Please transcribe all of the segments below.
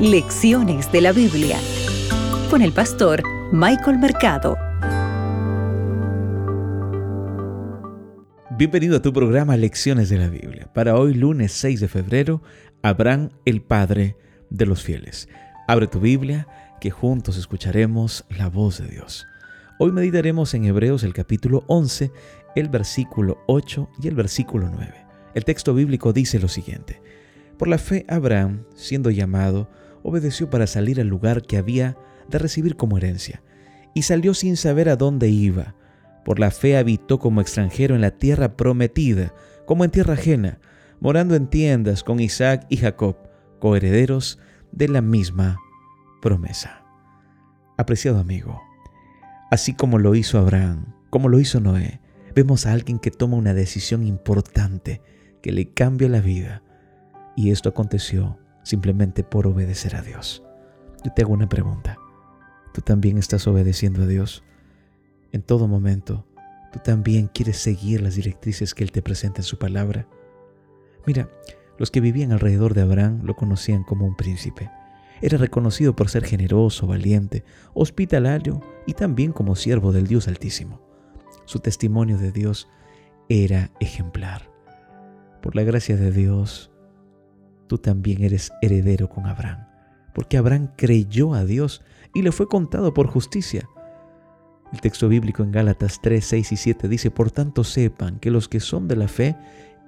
Lecciones de la Biblia con el pastor Michael Mercado. Bienvenido a tu programa Lecciones de la Biblia. Para hoy, lunes 6 de febrero, Abraham el Padre de los fieles. Abre tu Biblia, que juntos escucharemos la voz de Dios. Hoy meditaremos en Hebreos el capítulo 11, el versículo 8 y el versículo 9. El texto bíblico dice lo siguiente. Por la fe, Abraham, siendo llamado, obedeció para salir al lugar que había de recibir como herencia, y salió sin saber a dónde iba. Por la fe habitó como extranjero en la tierra prometida, como en tierra ajena, morando en tiendas con Isaac y Jacob, coherederos de la misma promesa. Apreciado amigo, así como lo hizo Abraham, como lo hizo Noé, vemos a alguien que toma una decisión importante que le cambia la vida y esto aconteció simplemente por obedecer a Dios. Yo te hago una pregunta. ¿Tú también estás obedeciendo a Dios? En todo momento, ¿tú también quieres seguir las directrices que Él te presenta en su palabra? Mira, los que vivían alrededor de Abraham lo conocían como un príncipe. Era reconocido por ser generoso, valiente, hospitalario y también como siervo del Dios Altísimo. Su testimonio de Dios era ejemplar. Por la gracia de Dios, tú también eres heredero con Abraham, porque Abraham creyó a Dios y le fue contado por justicia. El texto bíblico en Gálatas 3, 6 y 7 dice, por tanto sepan que los que son de la fe,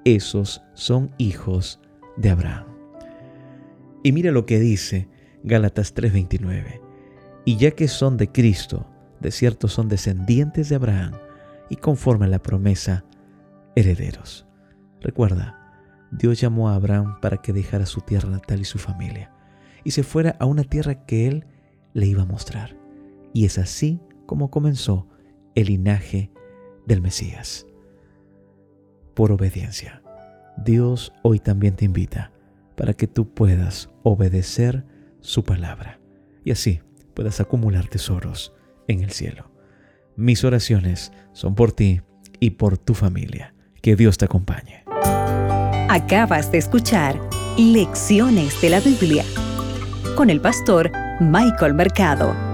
esos son hijos de Abraham. Y mira lo que dice Gálatas 3:29. Y ya que son de Cristo, de cierto son descendientes de Abraham, y conforme a la promesa, herederos. Recuerda, Dios llamó a Abraham para que dejara su tierra natal y su familia y se fuera a una tierra que él le iba a mostrar. Y es así como comenzó el linaje del Mesías. Por obediencia. Dios hoy también te invita para que tú puedas obedecer su palabra y así puedas acumular tesoros en el cielo. Mis oraciones son por ti y por tu familia. Que Dios te acompañe. Acabas de escuchar Lecciones de la Biblia con el pastor Michael Mercado.